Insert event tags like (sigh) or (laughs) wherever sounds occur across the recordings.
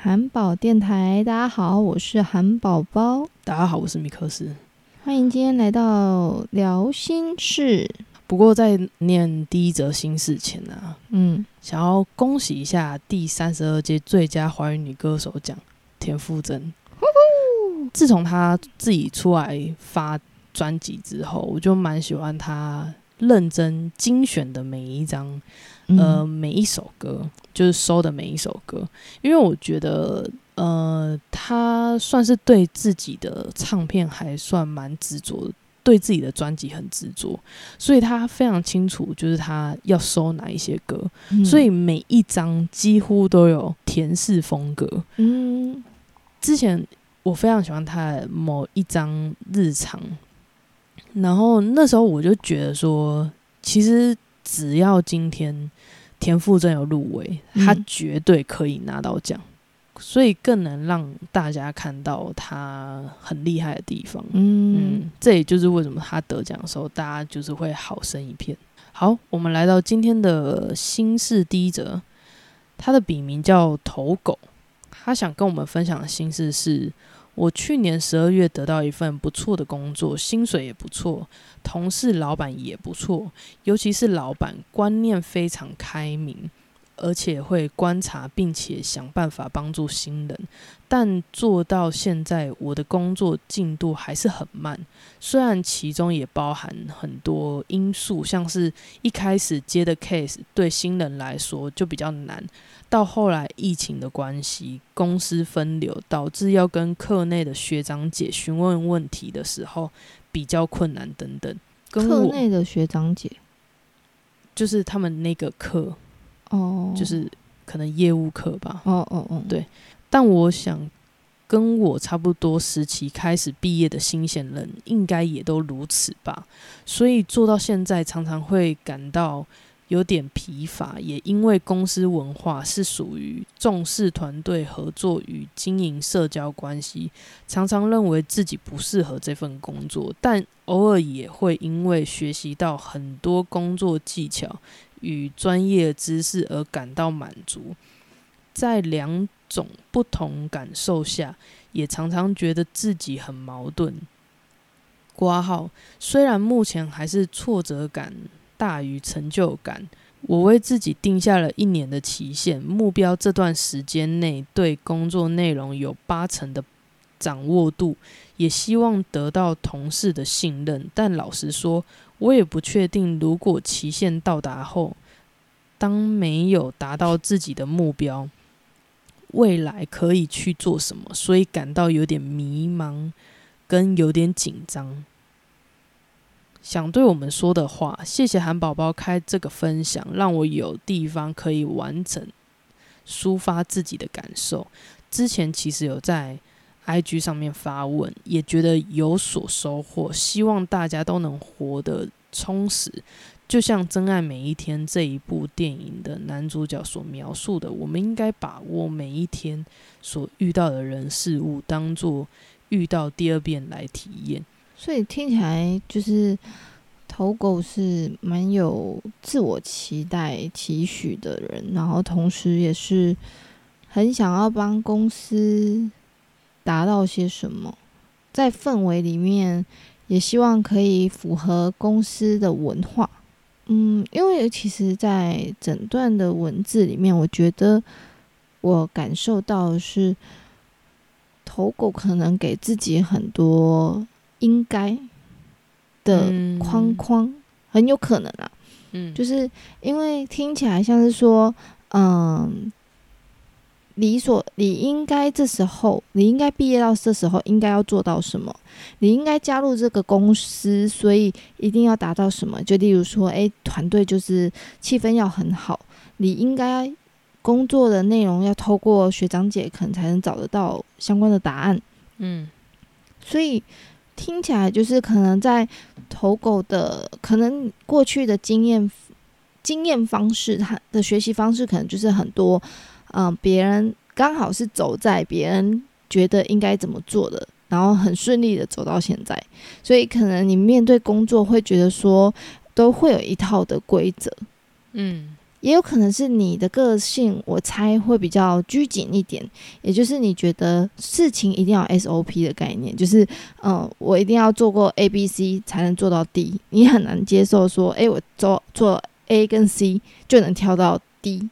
韩宝电台。大家好，我是韩宝宝。大家好，我是米克斯。欢迎今天来到聊心事。不过在念第一则心事前呢，嗯，想要恭喜一下第三十二届最佳华语女歌手奖田馥甄。自从她自己出来发专辑之后，我就蛮喜欢她认真精选的每一张。呃，每一首歌就是收的每一首歌，因为我觉得，呃，他算是对自己的唱片还算蛮执着，对自己的专辑很执着，所以他非常清楚，就是他要收哪一些歌，所以每一张几乎都有甜式风格。嗯，之前我非常喜欢他的某一张日常，然后那时候我就觉得说，其实。只要今天田馥甄有入围，他绝对可以拿到奖，所以更能让大家看到他很厉害的地方。嗯，这也就是为什么他得奖的时候，大家就是会好声一片。好，我们来到今天的心事第一则，他的笔名叫头狗，他想跟我们分享的心事是。我去年十二月得到一份不错的工作，薪水也不错，同事、老板也不错，尤其是老板观念非常开明。而且会观察，并且想办法帮助新人，但做到现在，我的工作进度还是很慢。虽然其中也包含很多因素，像是一开始接的 case 对新人来说就比较难，到后来疫情的关系，公司分流导致要跟课内的学长姐询问问题的时候比较困难等等。课内的学长姐就是他们那个课。哦，就是可能业务课吧。哦哦哦，对。但我想，跟我差不多时期开始毕业的新鲜人，应该也都如此吧。所以做到现在，常常会感到。有点疲乏，也因为公司文化是属于重视团队合作与经营社交关系，常常认为自己不适合这份工作，但偶尔也会因为学习到很多工作技巧与专业知识而感到满足。在两种不同感受下，也常常觉得自己很矛盾。挂号虽然目前还是挫折感。大于成就感，我为自己定下了一年的期限目标，这段时间内对工作内容有八成的掌握度，也希望得到同事的信任。但老实说，我也不确定，如果期限到达后，当没有达到自己的目标，未来可以去做什么，所以感到有点迷茫，跟有点紧张。想对我们说的话，谢谢韩宝宝开这个分享，让我有地方可以完整抒发自己的感受。之前其实有在 IG 上面发问，也觉得有所收获。希望大家都能活得充实，就像《真爱每一天》这一部电影的男主角所描述的，我们应该把握每一天所遇到的人事物，当做遇到第二遍来体验。所以听起来就是投狗是蛮有自我期待、期许的人，然后同时也是很想要帮公司达到些什么，在氛围里面也希望可以符合公司的文化。嗯，因为其实，在整段的文字里面，我觉得我感受到是投狗可能给自己很多。应该的框框很有可能啊，嗯，就是因为听起来像是说，嗯，理所你应该这时候你应该毕业到这时候应该要做到什么？你应该加入这个公司，所以一定要达到什么？就例如说，诶，团队就是气氛要很好，你应该工作的内容要透过学长姐可能才能找得到相关的答案，嗯，所以。听起来就是可能在投狗的，可能过去的经验、经验方式，他的学习方式可能就是很多，嗯，别人刚好是走在别人觉得应该怎么做的，然后很顺利的走到现在，所以可能你面对工作会觉得说，都会有一套的规则，嗯，也有可能是你的个性，我猜会比较拘谨一点，也就是你觉得事情一定要 SOP 的概念，就是嗯，我一定要做过 A、B、C 才能做到 D，你很难接受说，诶，我做做 A 跟 C 就能跳到 D，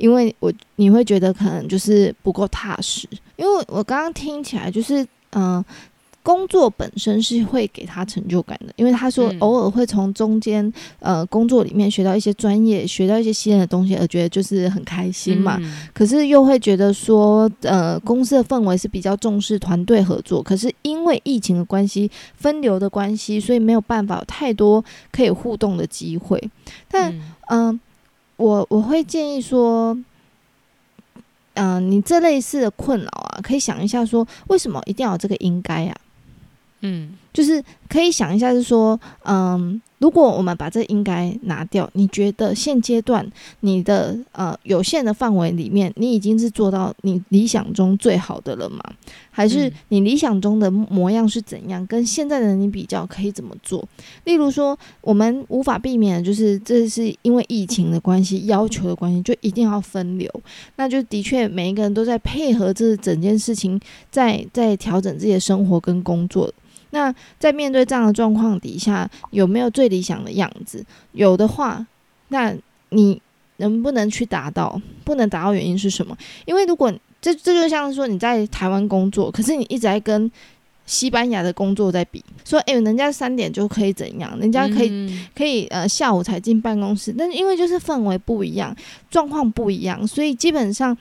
因为我你会觉得可能就是不够踏实，因为我刚刚听起来就是嗯。工作本身是会给他成就感的，因为他说偶尔会从中间呃工作里面学到一些专业，学到一些新的东西，而觉得就是很开心嘛。可是又会觉得说，呃，公司的氛围是比较重视团队合作，可是因为疫情的关系、分流的关系，所以没有办法有太多可以互动的机会。但嗯，我我会建议说，嗯，你这类似的困扰啊，可以想一下说，为什么一定要有这个应该啊？嗯，就是可以想一下，是说，嗯，如果我们把这应该拿掉，你觉得现阶段你的呃有限的范围里面，你已经是做到你理想中最好的了吗？还是你理想中的模样是怎样？跟现在的你比较，可以怎么做？例如说，我们无法避免，就是这是因为疫情的关系，要求的关系，就一定要分流。那就的确每一个人都在配合这整件事情，在在调整自己的生活跟工作。那在面对这样的状况底下，有没有最理想的样子？有的话，那你能不能去达到？不能达到原因是什么？因为如果这这就像是说你在台湾工作，可是你一直在跟西班牙的工作在比，说哎，人家三点就可以怎样，人家可以可以呃下午才进办公室，但是因为就是氛围不一样，状况不一样，所以基本上。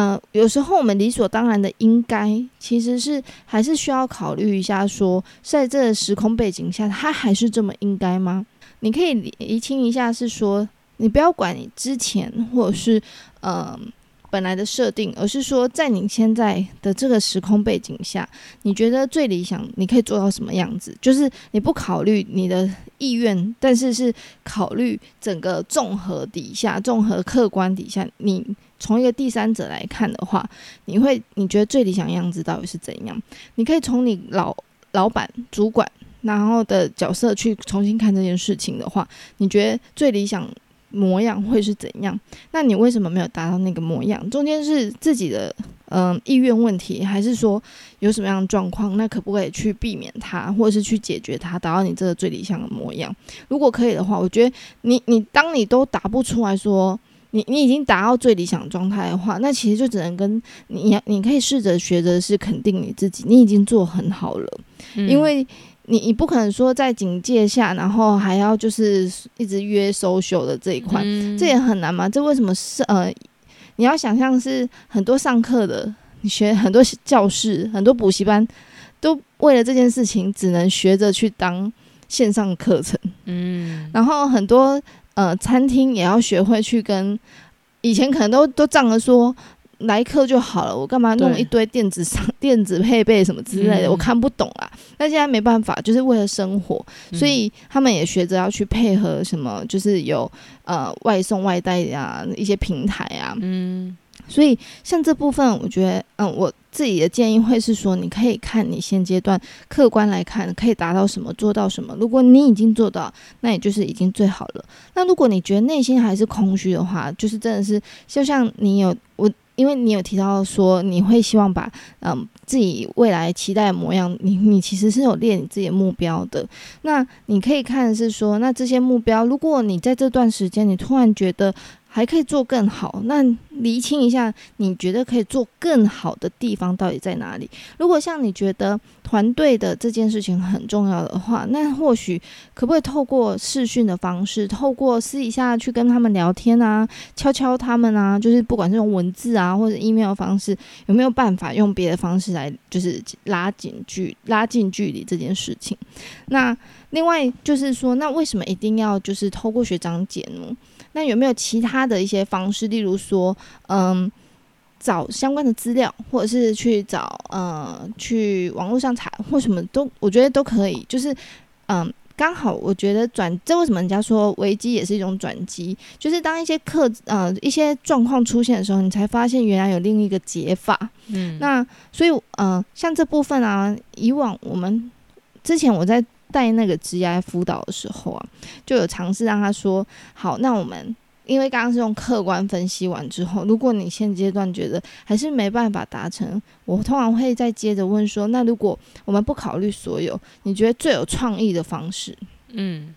嗯，有时候我们理所当然的应该，其实是还是需要考虑一下，说在这个时空背景下，他还是这么应该吗？你可以厘清一下，是说你不要管你之前或者是嗯本来的设定，而是说在你现在的这个时空背景下，你觉得最理想你可以做到什么样子？就是你不考虑你的意愿，但是是考虑整个综合底下、综合客观底下你。从一个第三者来看的话，你会你觉得最理想样子到底是怎样？你可以从你老老板、主管然后的角色去重新看这件事情的话，你觉得最理想模样会是怎样？那你为什么没有达到那个模样？中间是自己的嗯意愿问题，还是说有什么样的状况？那可不可以去避免它，或者是去解决它，达到你这个最理想的模样？如果可以的话，我觉得你你当你都答不出来说。你你已经达到最理想状态的话，那其实就只能跟你，你可以试着学着是肯定你自己，你已经做很好了，因为你你不可能说在警戒下，然后还要就是一直约 social 的这一块，这也很难嘛。这为什么是呃，你要想象是很多上课的，你学很多教室、很多补习班，都为了这件事情，只能学着去当线上课程，嗯，然后很多。呃，餐厅也要学会去跟以前可能都都仗着说来客就好了，我干嘛弄一堆电子商 (laughs) 电子配备什么之类的，我看不懂啊。那现在没办法，就是为了生活，所以他们也学着要去配合什么，就是有呃外送外带呀一些平台啊，嗯。所以，像这部分，我觉得，嗯，我自己的建议会是说，你可以看你现阶段客观来看，可以达到什么，做到什么。如果你已经做到，那也就是已经最好了。那如果你觉得内心还是空虚的话，就是真的是，就像你有我，因为你有提到说，你会希望把，嗯，自己未来期待的模样，你你其实是有列你自己的目标的。那你可以看是说，那这些目标，如果你在这段时间，你突然觉得。还可以做更好，那厘清一下，你觉得可以做更好的地方到底在哪里？如果像你觉得团队的这件事情很重要的话，那或许可不可以透过视讯的方式，透过私底下去跟他们聊天啊，敲敲他们啊，就是不管是用文字啊或者 email 方式，有没有办法用别的方式来，就是拉近距拉近距离这件事情？那另外就是说，那为什么一定要就是透过学长姐呢？那有没有其他的一些方式，例如说，嗯，找相关的资料，或者是去找，呃，去网络上查，或什么都，我觉得都可以。就是，嗯，刚好我觉得转，这为什么人家说危机也是一种转机？就是当一些客，呃，一些状况出现的时候，你才发现原来有另一个解法。嗯，那所以，嗯，像这部分啊，以往我们之前我在。带那个 G I 辅导的时候啊，就有尝试让他说好，那我们因为刚刚是用客观分析完之后，如果你现阶段觉得还是没办法达成，我通常会再接着问说：那如果我们不考虑所有，你觉得最有创意的方式，嗯，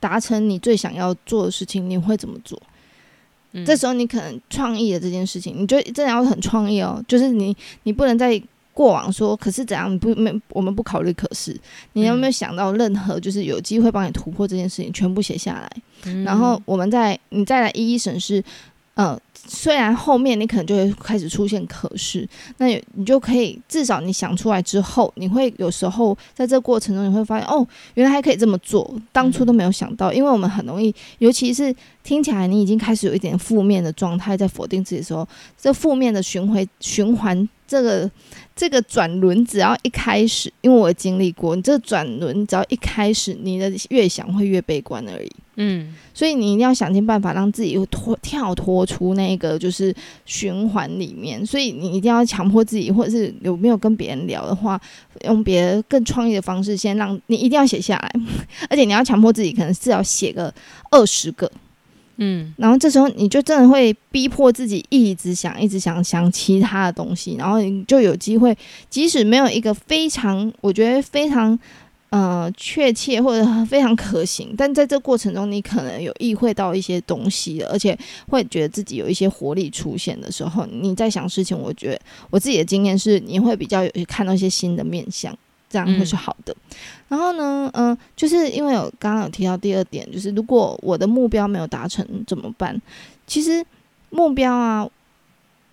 达成你最想要做的事情，你会怎么做？这时候你可能创意的这件事情，你就真的要很创意哦，就是你你不能再过往说，可是怎样不没我们不考虑，可是你有没有想到任何就是有机会帮你突破这件事情，全部写下来，然后我们再你再来一一审视。嗯，虽然后面你可能就会开始出现可是，那你就可以至少你想出来之后，你会有时候在这过程中你会发现，哦，原来还可以这么做，当初都没有想到。因为我们很容易，尤其是听起来你已经开始有一点负面的状态，在否定自己的时候，这负面的循环循环。这个这个转轮只要一开始，因为我经历过，你这转轮只要一开始，你的越想会越悲观而已。嗯，所以你一定要想尽办法让自己脱跳脱出那个就是循环里面。所以你一定要强迫自己，或者是有没有跟别人聊的话，用别更创意的方式，先让你一定要写下来，(laughs) 而且你要强迫自己，可能至少写个二十个。嗯，然后这时候你就真的会逼迫自己一直想，一直想想其他的东西，然后你就有机会，即使没有一个非常，我觉得非常呃确切或者非常可行，但在这过程中，你可能有意会到一些东西，而且会觉得自己有一些活力出现的时候，你在想事情，我觉得我自己的经验是，你会比较有看到一些新的面相。这样会是好的。然后呢，嗯，就是因为有刚刚有提到第二点，就是如果我的目标没有达成怎么办？其实目标啊，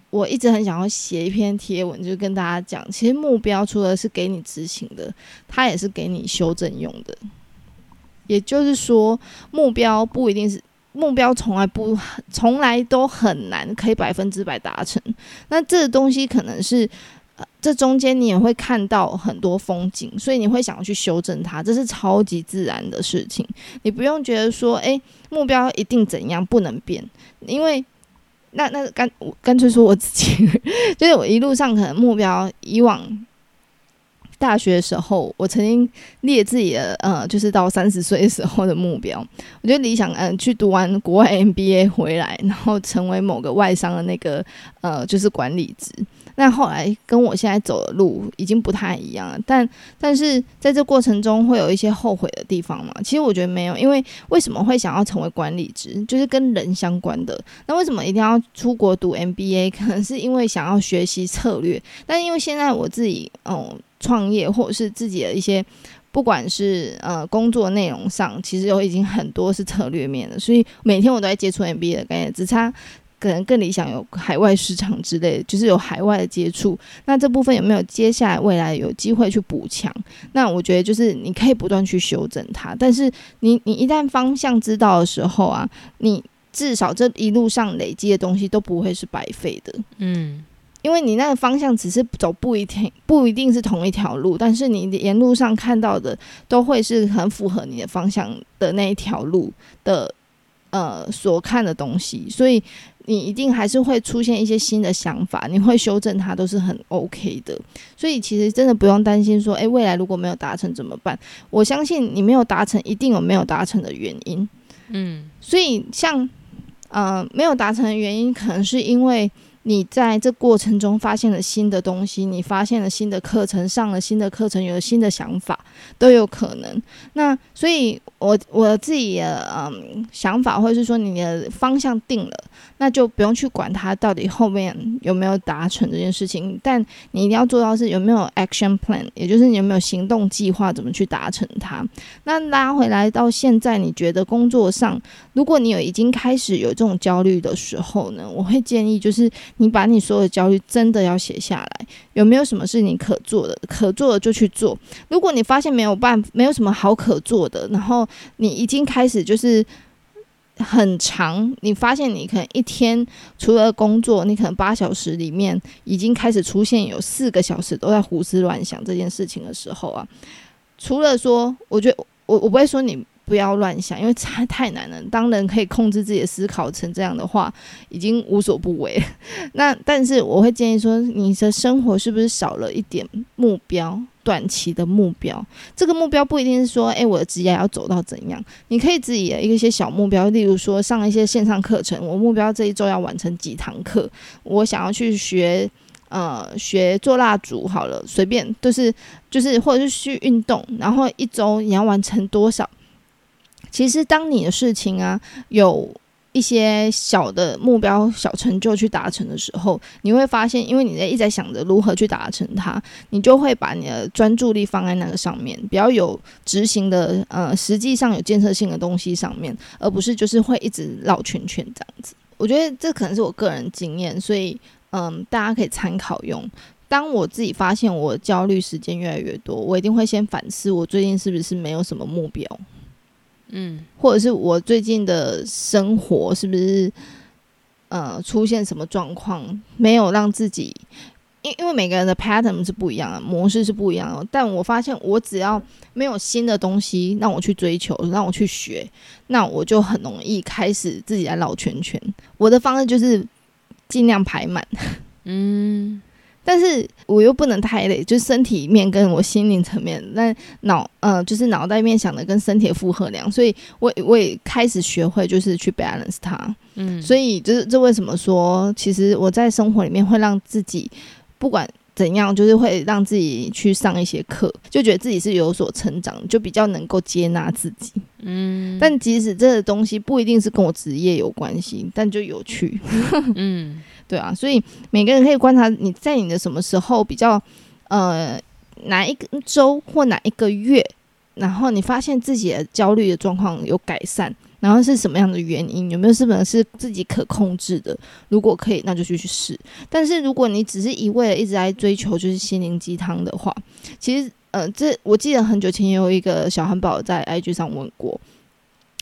我一直很想要写一篇贴文，就是跟大家讲，其实目标除了是给你执行的，它也是给你修正用的。也就是说，目标不一定是目标，从来不从来都很难可以百分之百达成。那这个东西可能是。这中间你也会看到很多风景，所以你会想要去修正它，这是超级自然的事情。你不用觉得说，哎，目标一定怎样不能变，因为那那干我干脆说我自己，(laughs) 就是我一路上可能目标以往大学的时候，我曾经列自己的呃，就是到三十岁时候的目标，(laughs) 我觉得理想嗯，去读完国外 MBA 回来，然后成为某个外商的那个呃，就是管理职。那后来跟我现在走的路已经不太一样了，但但是在这过程中会有一些后悔的地方嘛？其实我觉得没有，因为为什么会想要成为管理职，就是跟人相关的。那为什么一定要出国读 MBA？可能是因为想要学习策略，但因为现在我自己嗯创业或者是自己的一些，不管是呃工作内容上，其实有已经很多是策略面的，所以每天我都在接触 MBA 的概念，只差。可能更理想有海外市场之类，就是有海外的接触。那这部分有没有接下来未来有机会去补强？那我觉得就是你可以不断去修正它。但是你你一旦方向知道的时候啊，你至少这一路上累积的东西都不会是白费的。嗯，因为你那个方向只是走不一定不一定是同一条路，但是你沿路上看到的都会是很符合你的方向的那一条路的呃所看的东西，所以。你一定还是会出现一些新的想法，你会修正它，都是很 OK 的。所以其实真的不用担心说，诶，未来如果没有达成怎么办？我相信你没有达成，一定有没有达成的原因。嗯，所以像呃没有达成的原因，可能是因为。你在这过程中发现了新的东西，你发现了新的课程，上了新的课程，有了新的想法，都有可能。那所以，我我自己的嗯想法，或者是说你的方向定了，那就不用去管它到底后面有没有达成这件事情。但你一定要做到是有没有 action plan，也就是你有没有行动计划，怎么去达成它。那拉回来到现在，你觉得工作上，如果你有已经开始有这种焦虑的时候呢，我会建议就是。你把你所有的焦虑真的要写下来，有没有什么是你可做的？可做的就去做。如果你发现没有办，没有什么好可做的，然后你已经开始就是很长，你发现你可能一天除了工作，你可能八小时里面已经开始出现有四个小时都在胡思乱想这件事情的时候啊，除了说，我觉得我我不会说你。不要乱想，因为太太难了。当人可以控制自己的思考成这样的话，已经无所不为。那但是我会建议说，你的生活是不是少了一点目标？短期的目标。这个目标不一定是说，哎，我的职业要走到怎样，你可以自己的一些小目标，例如说上一些线上课程，我目标这一周要完成几堂课，我想要去学。呃，学做蜡烛好了，随便都是就是，或者是去运动，然后一周你要完成多少？其实，当你的事情啊有一些小的目标、小成就去达成的时候，你会发现，因为你在一直在想着如何去达成它，你就会把你的专注力放在那个上面，比较有执行的呃，实际上有建设性的东西上面，而不是就是会一直绕圈圈这样子。我觉得这可能是我个人经验，所以。嗯，大家可以参考用。当我自己发现我焦虑时间越来越多，我一定会先反思我最近是不是没有什么目标，嗯，或者是我最近的生活是不是呃出现什么状况，没有让自己，因因为每个人的 pattern 是不一样的，模式是不一样的。但我发现我只要没有新的东西让我去追求，让我去学，那我就很容易开始自己来绕圈圈。我的方式就是。尽量排满，嗯，但是我又不能太累，就是身体面跟我心灵层面，那脑呃就是脑袋面想的跟身体负荷量，所以我我也开始学会就是去 balance 它，嗯，所以就是这为什么说，其实我在生活里面会让自己不管。怎样就是会让自己去上一些课，就觉得自己是有所成长，就比较能够接纳自己。嗯，但即使这个东西不一定是跟我职业有关系，但就有趣。(laughs) 嗯，对啊，所以每个人可以观察你在你的什么时候比较呃哪一个周或哪一个月，然后你发现自己的焦虑的状况有改善。然后是什么样的原因？有没有什么是自己可控制的？如果可以，那就去去试。但是如果你只是一味的一直在追求就是心灵鸡汤的话，其实呃，这我记得很久前有一个小汉堡在 IG 上问过，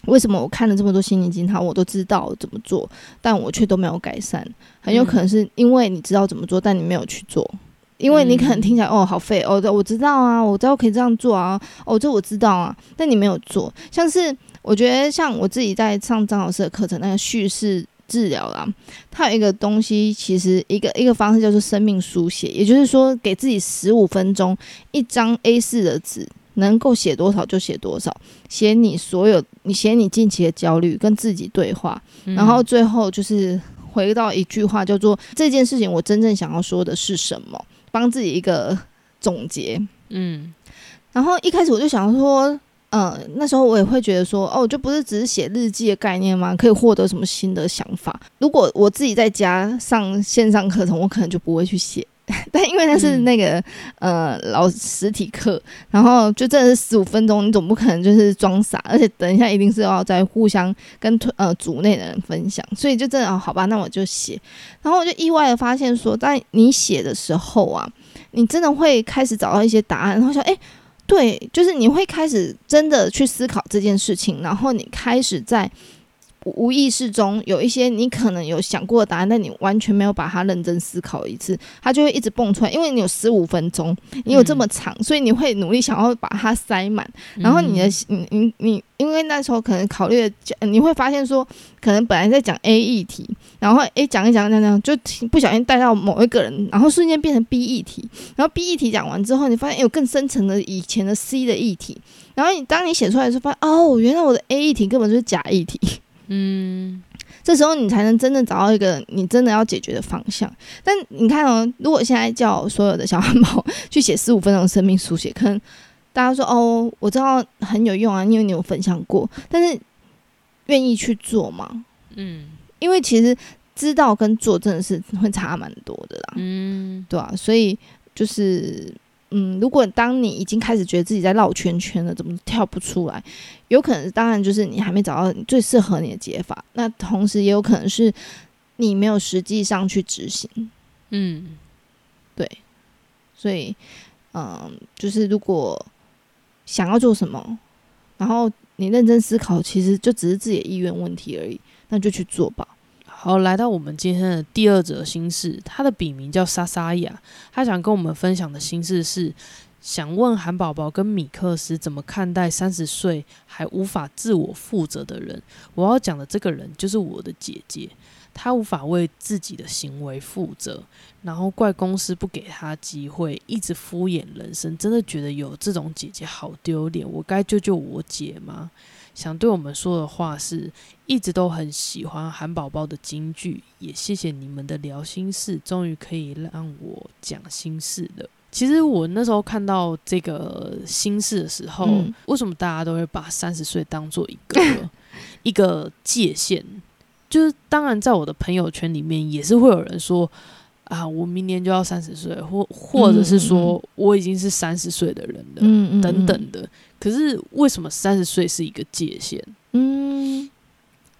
为什么我看了这么多心灵鸡汤，我都知道怎么做，但我却都没有改善？很有可能是因为你知道怎么做，但你没有去做。因为你可能听起来哦好废哦，我知道啊，我知道可以这样做啊，哦这我知道啊，但你没有做。像是我觉得像我自己在上张老师的课程，那个叙事治疗啦，它有一个东西，其实一个一个方式叫做生命书写，也就是说给自己十五分钟，一张 A 四的纸，能够写多少就写多少，写你所有，你写你近期的焦虑，跟自己对话，然后最后就是回到一句话，叫做这件事情我真正想要说的是什么。帮自己一个总结，嗯，然后一开始我就想说，嗯，那时候我也会觉得说，哦，就不是只是写日记的概念吗？可以获得什么新的想法？如果我自己在家上线上课程，我可能就不会去写。(laughs) 但因为那是那个呃老实体课，然后就真的是十五分钟，你总不可能就是装傻，而且等一下一定是要在互相跟呃组内的人分享，所以就真的哦好吧，那我就写。然后我就意外的发现说，在你写的时候啊，你真的会开始找到一些答案，然后想，哎，对，就是你会开始真的去思考这件事情，然后你开始在。无意识中有一些你可能有想过的答案，但你完全没有把它认真思考一次，它就会一直蹦出来。因为你有十五分钟，你有这么长，所以你会努力想要把它塞满。然后你的你你你，因为那时候可能考虑的，你会发现说，可能本来在讲 A 议题，然后 A 讲一讲讲讲，就不小心带到某一个人，然后瞬间变成 B 议题。然后 B 议题讲完之后，你发现有更深层的以前的 C 的议题。然后你当你写出来的时候，发现哦，原来我的 A 议题根本就是假议题。嗯，这时候你才能真正找到一个你真的要解决的方向。但你看哦，如果现在叫所有的小汉堡去写十五分钟生命书写，可能大家说哦，我知道很有用啊，因为你有分享过。但是愿意去做吗？嗯，因为其实知道跟做真的是会差蛮多的啦。嗯，对啊，所以就是。嗯，如果当你已经开始觉得自己在绕圈圈了，怎么跳不出来？有可能，当然就是你还没找到最适合你的解法。那同时也有可能是你没有实际上去执行。嗯，对。所以，嗯，就是如果想要做什么，然后你认真思考，其实就只是自己的意愿问题而已，那就去做吧。好，来到我们今天的第二则心事，他的笔名叫莎莎雅，他想跟我们分享的心事是，想问韩宝宝跟米克斯怎么看待三十岁还无法自我负责的人。我要讲的这个人就是我的姐姐，她无法为自己的行为负责，然后怪公司不给她机会，一直敷衍人生，真的觉得有这种姐姐好丢脸。我该救救我姐吗？想对我们说的话是，一直都很喜欢韩宝宝的京剧，也谢谢你们的聊心事，终于可以让我讲心事了。其实我那时候看到这个心事的时候，为什么大家都会把三十岁当做一个 (laughs) 一个界限？就是当然，在我的朋友圈里面，也是会有人说啊，我明年就要三十岁，或或者是说我已经是三十岁的人了，等等的。可是为什么三十岁是一个界限？嗯，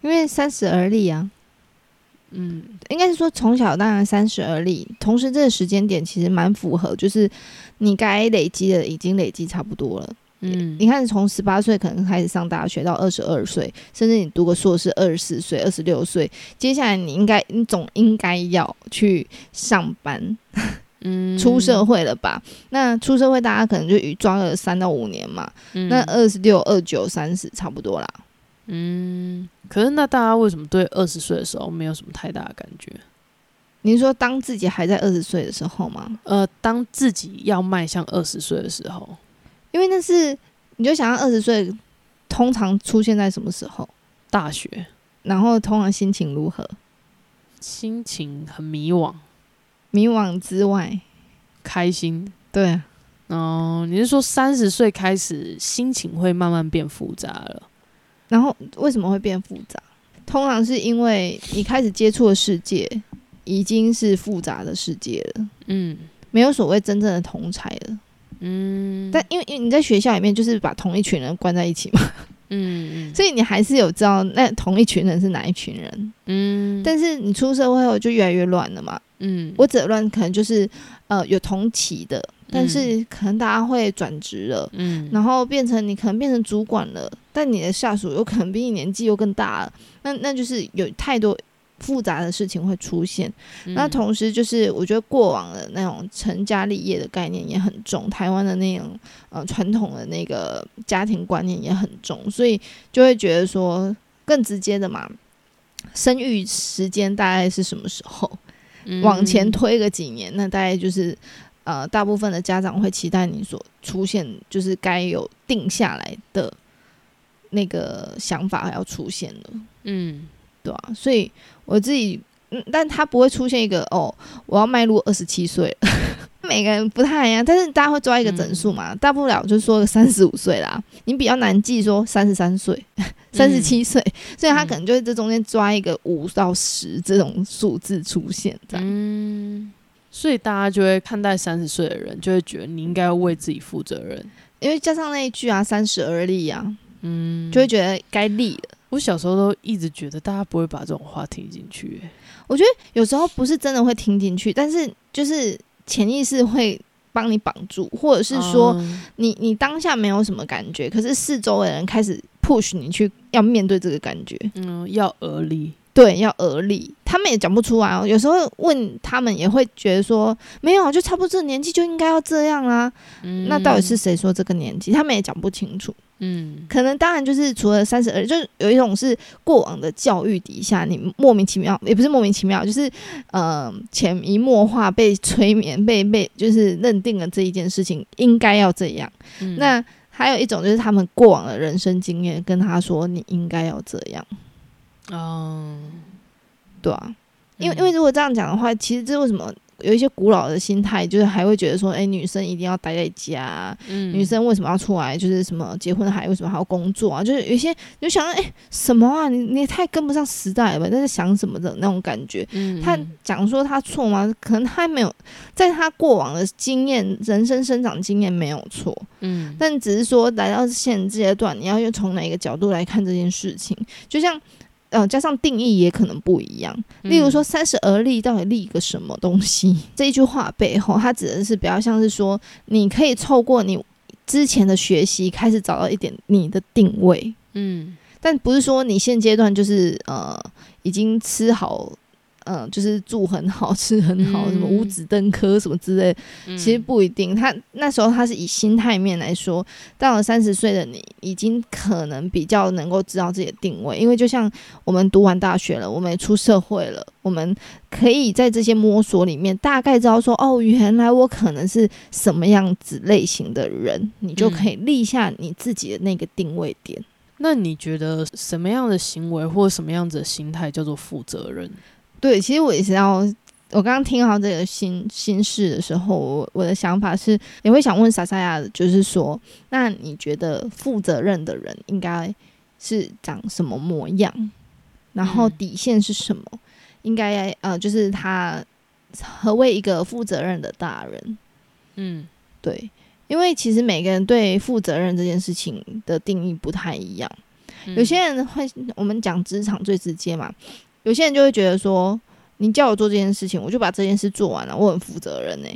因为三十而立啊。嗯，应该是说从小当然三十而立，同时这个时间点其实蛮符合，就是你该累积的已经累积差不多了。嗯，你看从十八岁可能开始上大学到二十二岁，甚至你读个硕士二十四岁、二十六岁，接下来你应该你总应该要去上班，嗯，出社会了吧？那出社会大家可能就与抓了三到五年嘛，那二十六、二九、三十差不多啦。嗯，可是那大家为什么对二十岁的时候没有什么太大的感觉？您说当自己还在二十岁的时候吗？呃，当自己要迈向二十岁的时候，因为那是你就想要二十岁，通常出现在什么时候？大学，然后通常心情如何？心情很迷惘，迷惘之外，开心。对，哦，你是说三十岁开始心情会慢慢变复杂了？然后为什么会变复杂？通常是因为你开始接触的世界已经是复杂的世界了，嗯，没有所谓真正的同才了，嗯。但因为因为你在学校里面就是把同一群人关在一起嘛，嗯嗯，(laughs) 所以你还是有知道那同一群人是哪一群人，嗯。但是你出社会后就越来越乱了嘛，嗯。我指乱可能就是呃有同期的。但是可能大家会转职了，嗯，然后变成你可能变成主管了，但你的下属有可能比你年纪又更大了，那那就是有太多复杂的事情会出现。那同时就是我觉得过往的那种成家立业的概念也很重，台湾的那种呃传统的那个家庭观念也很重，所以就会觉得说更直接的嘛，生育时间大概是什么时候？往前推个几年，那大概就是。呃，大部分的家长会期待你所出现，就是该有定下来的那个想法要出现了，嗯，对啊，所以我自己，嗯，但他不会出现一个哦，我要迈入二十七岁了，(laughs) 每个人不太一样，但是大家会抓一个整数嘛，大不了就说个三十五岁啦，你比较难记说三十三岁、(laughs) 三十七岁，所以他可能就会在中间抓一个五到十这种数字出现，这样。所以大家就会看待三十岁的人，就会觉得你应该要为自己负责任，因为加上那一句啊“三十而立”啊，嗯，就会觉得该立了。我小时候都一直觉得大家不会把这种话听进去，我觉得有时候不是真的会听进去，但是就是潜意识会帮你绑住，或者是说你你当下没有什么感觉，可是四周的人开始 push 你去要面对这个感觉，嗯，要而立。对，要而立，他们也讲不出来哦。有时候问他们，也会觉得说，没有，就差不多这个年纪就应该要这样啦。嗯，那到底是谁说这个年纪？他们也讲不清楚。嗯，可能当然就是除了三十二，就是有一种是过往的教育底下，你莫名其妙，也不是莫名其妙，就是呃潜移默化被催眠，被被就是认定了这一件事情应该要这样。那还有一种就是他们过往的人生经验跟他说，你应该要这样。哦，对啊，因为因为如果这样讲的话，其实这为什么有一些古老的心态，就是还会觉得说，哎，女生一定要待在家，嗯，女生为什么要出来？就是什么结婚还为什么还要工作啊？就是有些你就想，哎，什么啊？你你太跟不上时代了，在想什么的那种感觉。嗯，他讲说他错吗？可能他没有，在他过往的经验、人生生长经验没有错，嗯，但只是说来到现阶段，你要用从哪一个角度来看这件事情，就像。呃，加上定义也可能不一样。例如说“三十而立”到底立一个什么东西？这一句话背后，它指的是比较像是说，你可以透过你之前的学习，开始找到一点你的定位。嗯，但不是说你现阶段就是呃已经吃好嗯，就是住很好，(laughs) 吃很好，什么五子登科什么之类，其实不一定。他那时候他是以心态面来说，到了三十岁的你，已经可能比较能够知道自己的定位，因为就像我们读完大学了，我们也出社会了，我们可以在这些摸索里面大概知道说，哦，原来我可能是什么样子类型的人，你就可以立下你自己的那个定位点。那你觉得什么样的行为或什么样子的心态叫做负责任？对，其实我也是要，我刚刚听到这个心心事的时候，我我的想法是，也会想问莎莎亚，就是说，那你觉得负责任的人应该是长什么模样？然后底线是什么？应该呃，就是他何为一个负责任的大人？嗯，对。因为其实每个人对负责任这件事情的定义不太一样，有些人会，我们讲职场最直接嘛，有些人就会觉得说，你叫我做这件事情，我就把这件事做完了，我很负责任呢。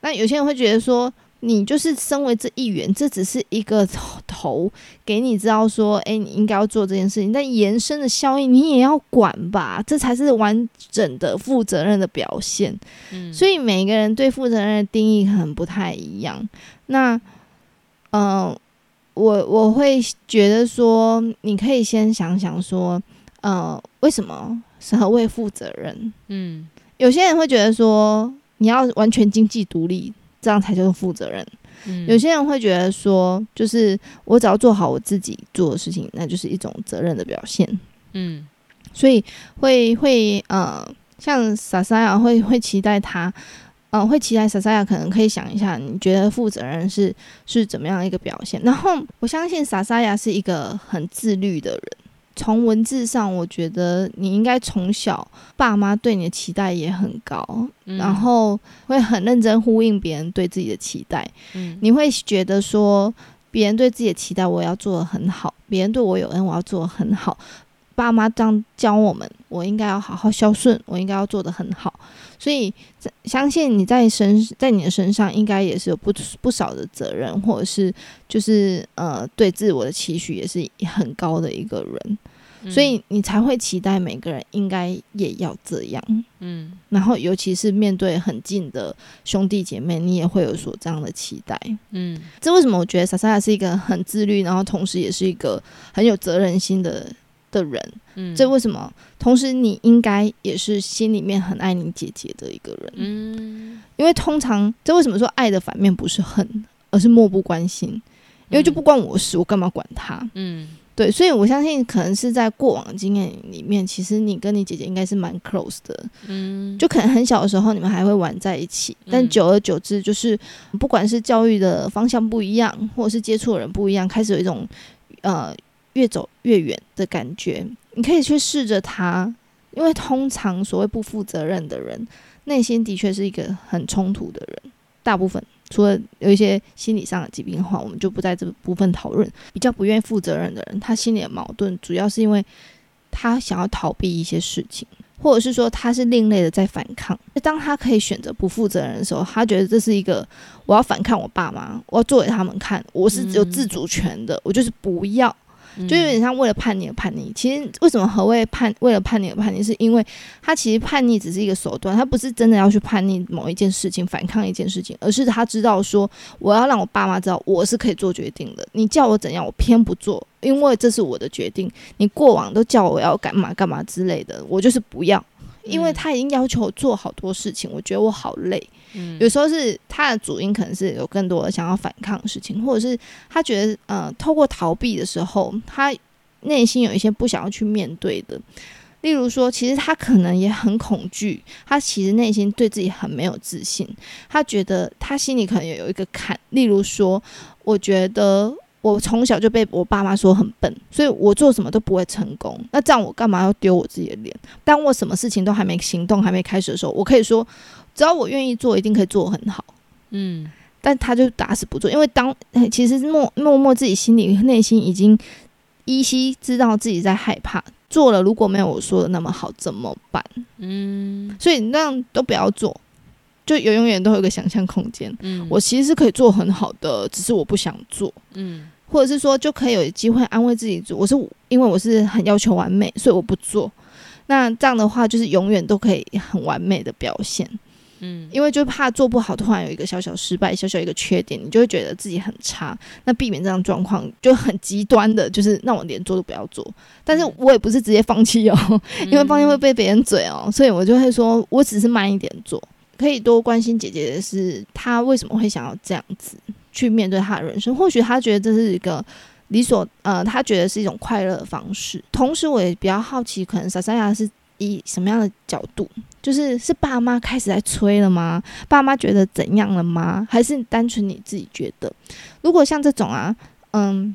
那有些人会觉得说。你就是身为这一员，这只是一个头，给你知道说，哎，你应该要做这件事情，但延伸的效应你也要管吧，这才是完整的负责任的表现。嗯，所以每个人对负责任的定义可能不太一样。那，嗯，我我会觉得说，你可以先想想说，呃，为什么是何谓负责任？嗯，有些人会觉得说，你要完全经济独立。这样才叫做负责任。有些人会觉得说，就是我只要做好我自己做的事情，那就是一种责任的表现。嗯，所以会会呃，像莎莎雅会会期待他，嗯，会期待莎莎雅可能可以想一下，你觉得负责任是是怎么样一个表现？然后我相信莎莎雅是一个很自律的人。从文字上，我觉得你应该从小爸妈对你的期待也很高，然后会很认真呼应别人对自己的期待。嗯，你会觉得说别人对自己的期待，我要做的很好；别人对我有恩，我要做的很好。爸妈这样教我们，我应该要好好孝顺，我应该要做的很好。所以，相信你在身在你的身上，应该也是有不不少的责任，或者是就是呃，对自我的期许也是很高的一个人。所以你才会期待每个人应该也要这样，嗯，然后尤其是面对很近的兄弟姐妹，你也会有所这样的期待，嗯，这为什么我觉得莎莎亚是一个很自律，然后同时也是一个很有责任心的的人，嗯，这为什么？同时你应该也是心里面很爱你姐姐的一个人，嗯，因为通常这为什么说爱的反面不是恨，而是漠不关心，因为就不关我事，我干嘛管他，嗯。对，所以我相信可能是在过往的经验里面，其实你跟你姐姐应该是蛮 close 的，嗯，就可能很小的时候你们还会玩在一起，但久而久之，就是不管是教育的方向不一样，或者是接触的人不一样，开始有一种呃越走越远的感觉。你可以去试着他，因为通常所谓不负责任的人，内心的确是一个很冲突的人，大部分。除了有一些心理上的疾病的话，我们就不在这部分讨论。比较不愿意负责任的人，他心里的矛盾主要是因为他想要逃避一些事情，或者是说他是另类的在反抗。当他可以选择不负责任的时候，他觉得这是一个我要反抗我爸妈，我要做给他们看，我是有自主权的，我就是不要。就有点像为了叛逆而叛逆。其实为什么何谓叛？为了叛逆而叛逆，是因为他其实叛逆只是一个手段，他不是真的要去叛逆某一件事情、反抗一件事情，而是他知道说，我要让我爸妈知道我是可以做决定的。你叫我怎样，我偏不做，因为这是我的决定。你过往都叫我要干嘛干嘛之类的，我就是不要。因为他已经要求我做好多事情，我觉得我好累。嗯，有时候是他的主因可能是有更多的想要反抗的事情，或者是他觉得呃，透过逃避的时候，他内心有一些不想要去面对的。例如说，其实他可能也很恐惧，他其实内心对自己很没有自信，他觉得他心里可能也有一个坎。例如说，我觉得。我从小就被我爸妈说很笨，所以我做什么都不会成功。那这样我干嘛要丢我自己的脸？当我什么事情都还没行动、还没开始的时候，我可以说，只要我愿意做，一定可以做很好。嗯，但他就打死不做，因为当其实默默默自己心里内心已经依稀知道自己在害怕，做了如果没有我说的那么好怎么办？嗯，所以那样都不要做，就有永远都有一个想象空间。嗯，我其实是可以做很好的，只是我不想做。嗯。或者是说，就可以有机会安慰自己，我是因为我是很要求完美，所以我不做。那这样的话，就是永远都可以很完美的表现。嗯，因为就怕做不好，突然有一个小小失败，小小一个缺点，你就会觉得自己很差。那避免这样状况，就很极端的，就是那我连做都不要做。但是我也不是直接放弃哦，(laughs) 因为放弃会被别人嘴哦，所以我就会说，我只是慢一点做，可以多关心姐姐的是，她为什么会想要这样子去面对她的人生？或许她觉得这是一个理所呃，她觉得是一种快乐的方式。同时，我也比较好奇，可能莎莎亚是。以什么样的角度？就是是爸妈开始在催了吗？爸妈觉得怎样了吗？还是单纯你自己觉得？如果像这种啊，嗯，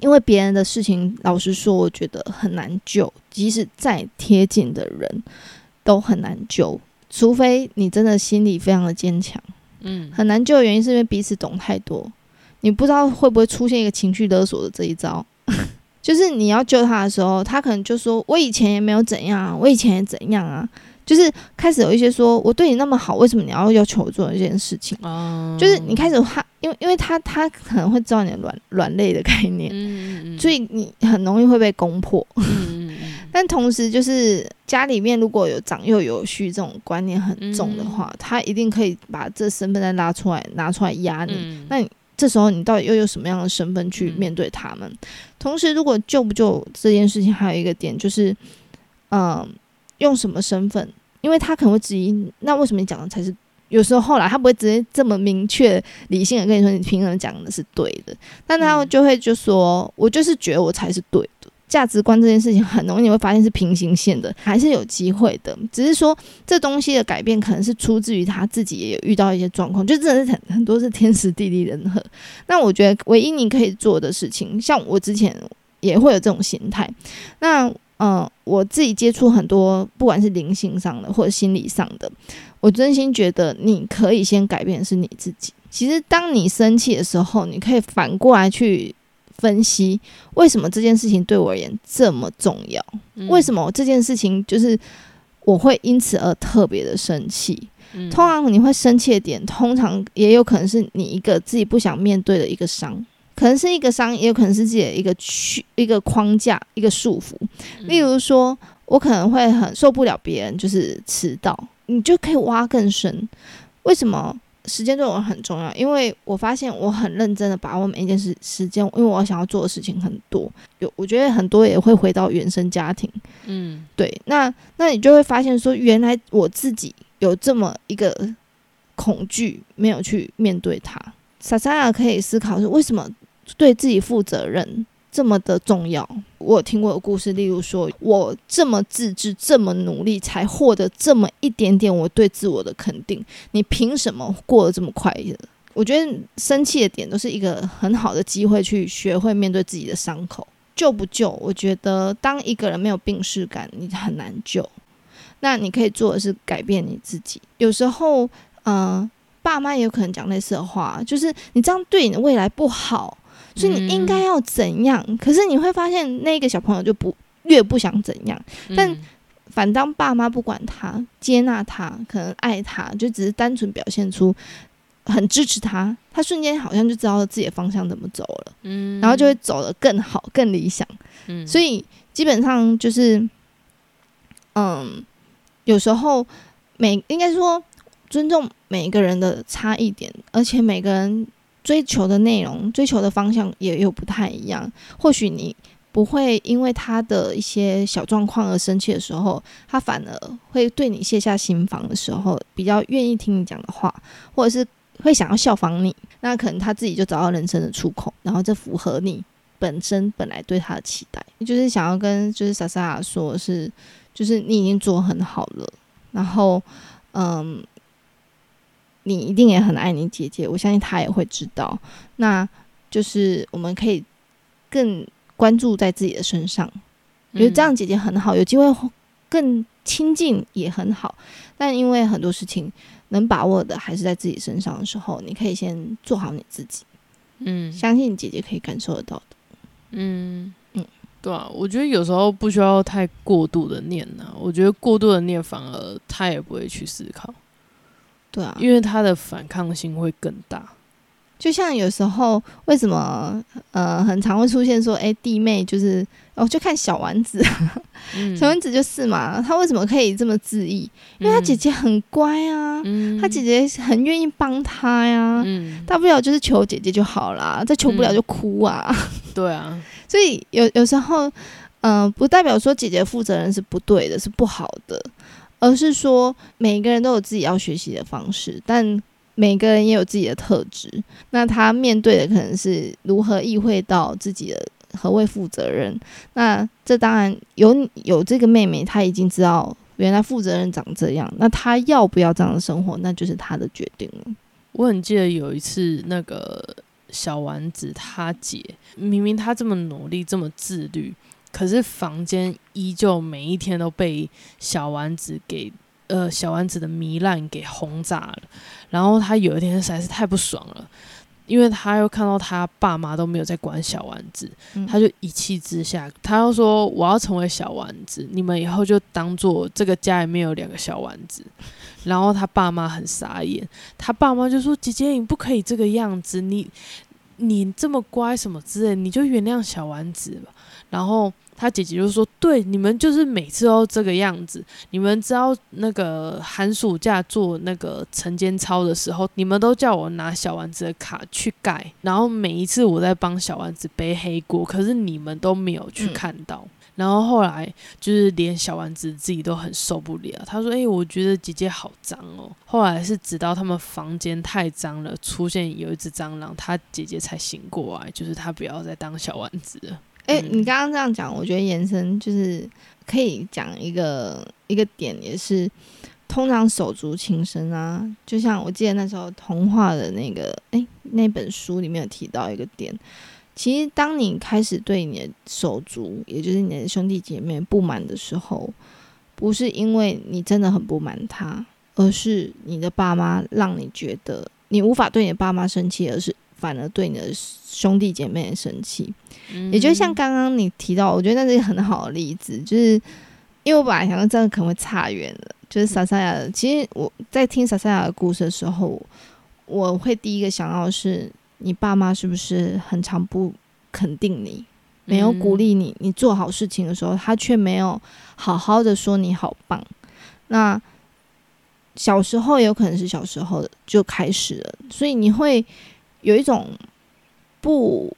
因为别人的事情，老实说，我觉得很难救。即使再贴近的人，都很难救，除非你真的心里非常的坚强。嗯，很难救的原因是因为彼此懂太多，你不知道会不会出现一个情绪勒索的这一招。(laughs) 就是你要救他的时候，他可能就说：“我以前也没有怎样啊，我以前也怎样啊。”就是开始有一些说：“我对你那么好，为什么你要要求我做这件事情？”就是你开始他，因为因为他他可能会知道你的软软肋的概念，所以你很容易会被攻破。但同时，就是家里面如果有长幼有序这种观念很重的话，他一定可以把这身份再拉出来，拿出来压你。那你。这时候你到底又有什么样的身份去面对他们？同时，如果救不救这件事情，还有一个点就是，嗯，用什么身份？因为他可能会质疑，那为什么你讲的才是？有时候后来他不会直接这么明确、理性的跟你说，你凭什么讲的是对的？但他就会就说，我就是觉得我才是对。价值观这件事情很容易你会发现是平行线的，还是有机会的。只是说这东西的改变可能是出自于他自己也有遇到一些状况，就真的是很很多是天时地利人和。那我觉得唯一你可以做的事情，像我之前也会有这种心态。那嗯，我自己接触很多，不管是灵性上的或者心理上的，我真心觉得你可以先改变是你自己。其实当你生气的时候，你可以反过来去。分析为什么这件事情对我而言这么重要？为什么这件事情就是我会因此而特别的生气？通常你会生气的点，通常也有可能是你一个自己不想面对的一个伤，可能是一个伤，也有可能是自己的一个去一个框架、一个束缚。例如说，我可能会很受不了别人就是迟到，你就可以挖更深，为什么？时间对我很重要，因为我发现我很认真的把握每一件事时间，因为我想要做的事情很多，有我觉得很多也会回到原生家庭，嗯，对，那那你就会发现说，原来我自己有这么一个恐惧，没有去面对它。莎莎亚可以思考是为什么对自己负责任。这么的重要，我听过的故事，例如说，我这么自制，这么努力，才获得这么一点点我对自我的肯定，你凭什么过得这么快乐？我觉得生气的点都是一个很好的机会，去学会面对自己的伤口。救不救？我觉得当一个人没有病逝感，你很难救。那你可以做的是改变你自己。有时候，嗯，爸妈也有可能讲类似的话，就是你这样对你的未来不好。所以你应该要怎样？可是你会发现，那个小朋友就不越不想怎样。但反当爸妈不管他、接纳他、可能爱他，就只是单纯表现出很支持他，他瞬间好像就知道自己的方向怎么走了。嗯，然后就会走得更好、更理想。嗯，所以基本上就是，嗯，有时候每应该说尊重每一个人的差异点，而且每个人。追求的内容、追求的方向也有不太一样。或许你不会因为他的一些小状况而生气的时候，他反而会对你卸下心防的时候，比较愿意听你讲的话，或者是会想要效仿你。那可能他自己就找到人生的出口，然后这符合你本身本来对他的期待。就是想要跟就是莎莎说，是就是你已经做很好了，然后嗯。你一定也很爱你姐姐，我相信她也会知道。那就是我们可以更关注在自己的身上，觉得这样姐姐很好，有机会更亲近也很好。但因为很多事情能把握的还是在自己身上的时候，你可以先做好你自己。嗯，相信姐姐可以感受得到的。嗯嗯，对啊，我觉得有时候不需要太过度的念呢。我觉得过度的念反而他也不会去思考。对啊，因为他的反抗性会更大。就像有时候为什么呃很常会出现说，哎，弟妹就是哦，就看小丸子，(laughs) 小丸子就是嘛，他为什么可以这么自意？因为他姐姐很乖啊，他姐姐很愿意帮他呀，大不了就是求姐姐就好啦，再求不了就哭啊。(laughs) 对啊，所以有有时候，嗯，不代表说姐姐负责任是不对的，是不好的，而是说每个人都有自己要学习的方式，但。每个人也有自己的特质，那他面对的可能是如何意会到自己的何谓负责任。那这当然有有这个妹妹，她已经知道原来负责任长这样。那她要不要这样的生活，那就是她的决定了。我很记得有一次，那个小丸子她姐，明明她这么努力，这么自律，可是房间依旧每一天都被小丸子给。呃，小丸子的糜烂给轰炸了，然后他有一天实在是太不爽了，因为他又看到他爸妈都没有在管小丸子，他就一气之下，他又说：“我要成为小丸子，你们以后就当做这个家里面有两个小丸子。”然后他爸妈很傻眼，他爸妈就说：“姐姐，你不可以这个样子，你你这么乖什么之类，你就原谅小丸子吧。”然后。他姐姐就说：“对，你们就是每次都这个样子。你们知道那个寒暑假做那个晨间操的时候，你们都叫我拿小丸子的卡去盖。然后每一次我在帮小丸子背黑锅，可是你们都没有去看到。然后后来就是连小丸子自己都很受不了，他说：‘哎，我觉得姐姐好脏哦。’后来是直到他们房间太脏了，出现有一只蟑螂，他姐姐才醒过来，就是他不要再当小丸子了。”哎，你刚刚这样讲，我觉得延伸就是可以讲一个一个点，也是通常手足情深啊。就像我记得那时候童话的那个哎那本书里面有提到一个点，其实当你开始对你的手足，也就是你的兄弟姐妹不满的时候，不是因为你真的很不满他，而是你的爸妈让你觉得你无法对你的爸妈生气，而是。反而对你的兄弟姐妹生气，也就像刚刚你提到，我觉得那是一个很好的例子，就是因为我本来想说这样可能会差远了，就是莎莎雅。其实我在听莎莎雅的故事的时候，我会第一个想到是你爸妈是不是很常不肯定你，没有鼓励你，你做好事情的时候，他却没有好好的说你好棒。那小时候有可能是小时候就开始了，所以你会。有一种不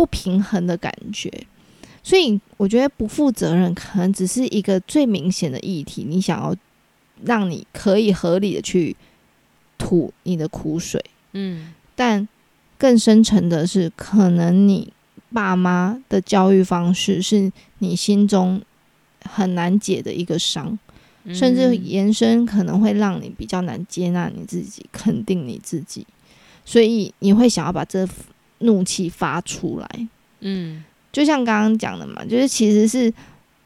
不平衡的感觉，所以我觉得不负责任可能只是一个最明显的议题。你想要让你可以合理的去吐你的苦水，嗯，但更深层的是，可能你爸妈的教育方式是你心中很难解的一个伤，甚至延伸可能会让你比较难接纳你自己，肯定你自己。所以你会想要把这怒气发出来，嗯，就像刚刚讲的嘛，就是其实是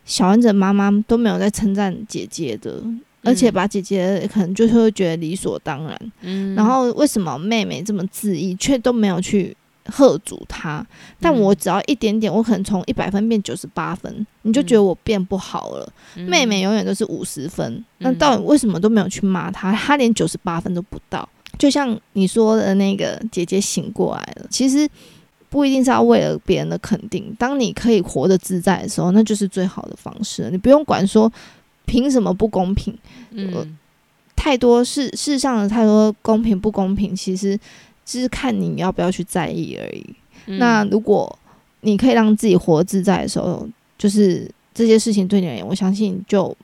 小丸子妈妈都没有在称赞姐姐的，而且把姐姐可能就是会觉得理所当然，嗯，然后为什么妹妹这么自意，却都没有去喝阻她？但我只要一点点，我可能从一百分变九十八分，你就觉得我变不好了。妹妹永远都是五十分，那到底为什么都没有去骂她？她连九十八分都不到。就像你说的那个姐姐醒过来了，其实不一定是要为了别人的肯定。当你可以活得自在的时候，那就是最好的方式。你不用管说凭什么不公平，嗯，太多世世上的太多公平不公平，其实只是看你要不要去在意而已。那如果你可以让自己活自在的时候，就是这些事情对你而言，我相信就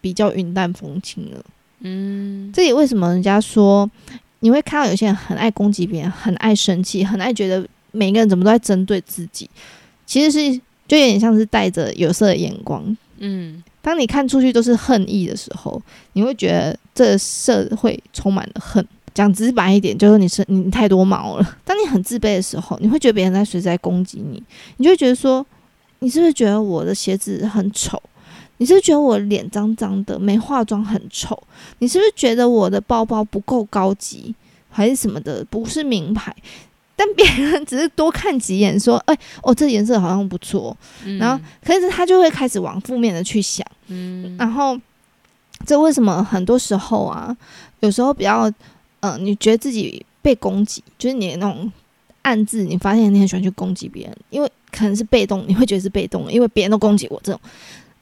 比较云淡风轻了。嗯，这也为什么人家说。你会看到有些人很爱攻击别人，很爱生气，很爱觉得每个人怎么都在针对自己。其实是就有点像是带着有色的眼光。嗯，当你看出去都是恨意的时候，你会觉得这社会充满了恨。讲直白一点，就是你是你太多毛了。(laughs) 当你很自卑的时候，你会觉得别人在随时在攻击你，你就会觉得说，你是不是觉得我的鞋子很丑？你是不是觉得我脸脏脏的，没化妆很丑？你是不是觉得我的包包不够高级，还是什么的，不是名牌？但别人只是多看几眼，说：“哎，哦，这颜色好像不错。”然后，可是他就会开始往负面的去想。嗯，然后这为什么很多时候啊，有时候比较，嗯，你觉得自己。被攻击，就是你那种暗自你发现你很喜欢去攻击别人，因为可能是被动，你会觉得是被动，因为别人都攻击我这种。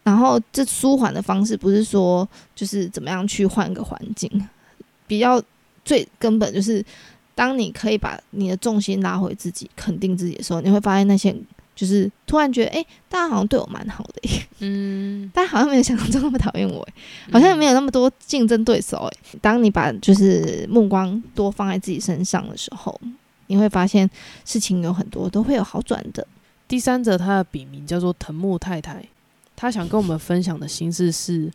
然后这舒缓的方式不是说就是怎么样去换个环境，比较最根本就是，当你可以把你的重心拉回自己，肯定自己的时候，你会发现那些就是突然觉得，哎，大家好像对我蛮好的，嗯，大家好像没有想象中那么讨厌我，好像没有那么多竞争对手，哎，当你把就是目光多放在自己身上的时候，你会发现事情有很多都会有好转的。第三者他的笔名叫做藤木太太。他想跟我们分享的心事是：